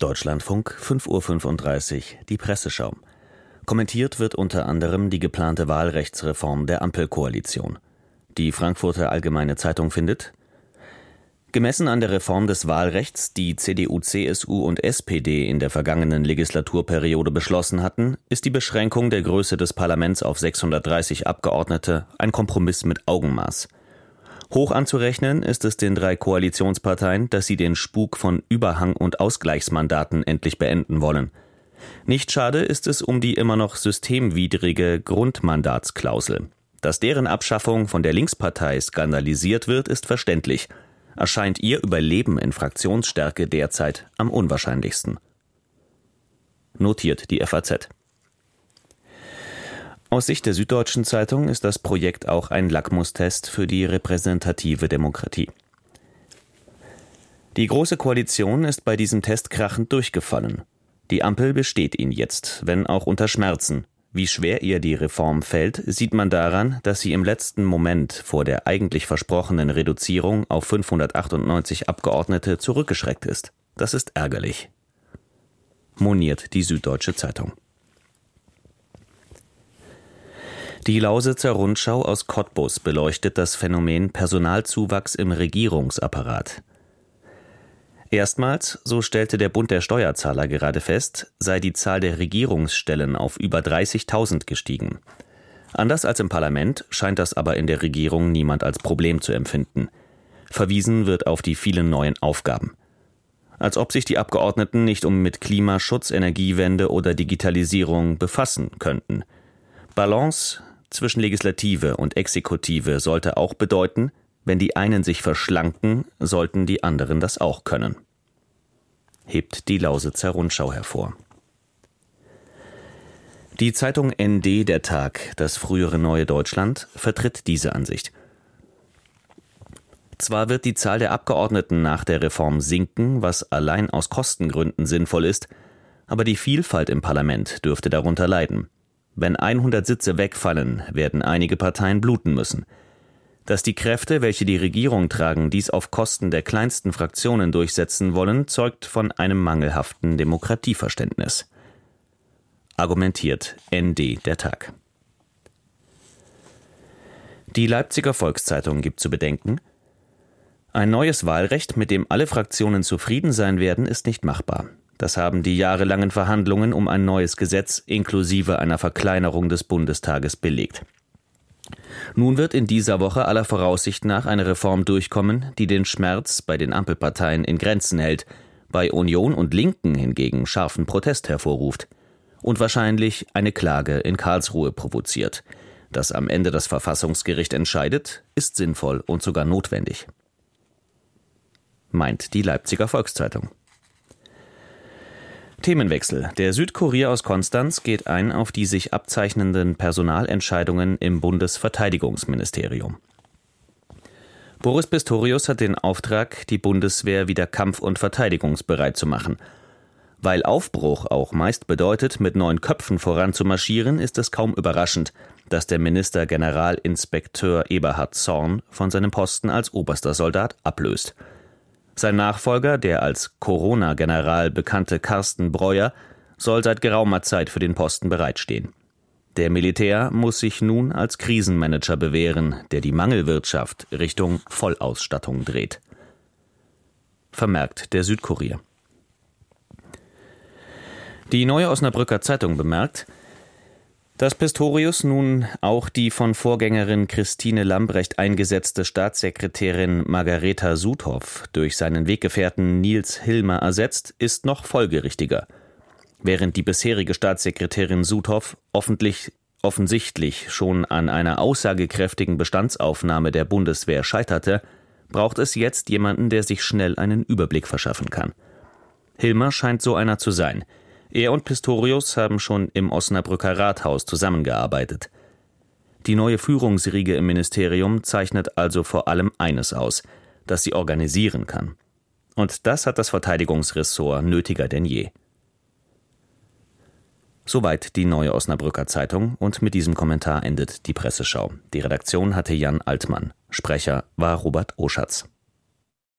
Deutschlandfunk 5.35 Uhr die Presseschau. Kommentiert wird unter anderem die geplante Wahlrechtsreform der Ampelkoalition. Die Frankfurter Allgemeine Zeitung findet, Gemessen an der Reform des Wahlrechts, die CDU, CSU und SPD in der vergangenen Legislaturperiode beschlossen hatten, ist die Beschränkung der Größe des Parlaments auf 630 Abgeordnete ein Kompromiss mit Augenmaß. Hoch anzurechnen ist es den drei Koalitionsparteien, dass sie den Spuk von Überhang- und Ausgleichsmandaten endlich beenden wollen. Nicht schade ist es um die immer noch systemwidrige Grundmandatsklausel. Dass deren Abschaffung von der Linkspartei skandalisiert wird, ist verständlich. Erscheint ihr Überleben in Fraktionsstärke derzeit am unwahrscheinlichsten. Notiert die FAZ. Aus Sicht der Süddeutschen Zeitung ist das Projekt auch ein Lackmustest für die repräsentative Demokratie. Die Große Koalition ist bei diesem Test krachend durchgefallen. Die Ampel besteht ihn jetzt, wenn auch unter Schmerzen. Wie schwer ihr die Reform fällt, sieht man daran, dass sie im letzten Moment vor der eigentlich versprochenen Reduzierung auf 598 Abgeordnete zurückgeschreckt ist. Das ist ärgerlich. Moniert die Süddeutsche Zeitung. Die Lausitzer Rundschau aus Cottbus beleuchtet das Phänomen Personalzuwachs im Regierungsapparat. Erstmals, so stellte der Bund der Steuerzahler gerade fest, sei die Zahl der Regierungsstellen auf über 30.000 gestiegen. Anders als im Parlament scheint das aber in der Regierung niemand als Problem zu empfinden. Verwiesen wird auf die vielen neuen Aufgaben. Als ob sich die Abgeordneten nicht um mit Klimaschutz, Energiewende oder Digitalisierung befassen könnten. Balance, zwischen Legislative und Exekutive sollte auch bedeuten, wenn die einen sich verschlanken, sollten die anderen das auch können. Hebt die Lausitzer Rundschau hervor. Die Zeitung ND Der Tag, das frühere Neue Deutschland, vertritt diese Ansicht. Zwar wird die Zahl der Abgeordneten nach der Reform sinken, was allein aus Kostengründen sinnvoll ist, aber die Vielfalt im Parlament dürfte darunter leiden. Wenn 100 Sitze wegfallen, werden einige Parteien bluten müssen. Dass die Kräfte, welche die Regierung tragen, dies auf Kosten der kleinsten Fraktionen durchsetzen wollen, zeugt von einem mangelhaften Demokratieverständnis. Argumentiert ND der Tag. Die Leipziger Volkszeitung gibt zu bedenken, ein neues Wahlrecht, mit dem alle Fraktionen zufrieden sein werden, ist nicht machbar. Das haben die jahrelangen Verhandlungen um ein neues Gesetz inklusive einer Verkleinerung des Bundestages belegt. Nun wird in dieser Woche aller Voraussicht nach eine Reform durchkommen, die den Schmerz bei den Ampelparteien in Grenzen hält, bei Union und Linken hingegen scharfen Protest hervorruft und wahrscheinlich eine Klage in Karlsruhe provoziert. Dass am Ende das Verfassungsgericht entscheidet, ist sinnvoll und sogar notwendig. Meint die Leipziger Volkszeitung. Themenwechsel. Der Südkurier aus Konstanz geht ein auf die sich abzeichnenden Personalentscheidungen im Bundesverteidigungsministerium. Boris Pistorius hat den Auftrag, die Bundeswehr wieder kampf- und verteidigungsbereit zu machen. Weil Aufbruch auch meist bedeutet, mit neuen Köpfen voranzumarschieren, ist es kaum überraschend, dass der Minister Generalinspekteur Eberhard Zorn von seinem Posten als oberster Soldat ablöst. Sein Nachfolger, der als Corona-General bekannte Carsten Breuer, soll seit geraumer Zeit für den Posten bereitstehen. Der Militär muss sich nun als Krisenmanager bewähren, der die Mangelwirtschaft Richtung Vollausstattung dreht. Vermerkt der Südkurier. Die Neue Osnabrücker Zeitung bemerkt, dass Pistorius nun auch die von Vorgängerin Christine Lambrecht eingesetzte Staatssekretärin Margareta Sudhoff durch seinen Weggefährten Nils Hilmer ersetzt, ist noch folgerichtiger. Während die bisherige Staatssekretärin Sudhoff offensichtlich schon an einer aussagekräftigen Bestandsaufnahme der Bundeswehr scheiterte, braucht es jetzt jemanden, der sich schnell einen Überblick verschaffen kann. Hilmer scheint so einer zu sein – er und Pistorius haben schon im Osnabrücker Rathaus zusammengearbeitet. Die neue Führungsriege im Ministerium zeichnet also vor allem eines aus, dass sie organisieren kann. Und das hat das Verteidigungsressort nötiger denn je. Soweit die neue Osnabrücker Zeitung und mit diesem Kommentar endet die Presseschau. Die Redaktion hatte Jan Altmann. Sprecher war Robert Oschatz.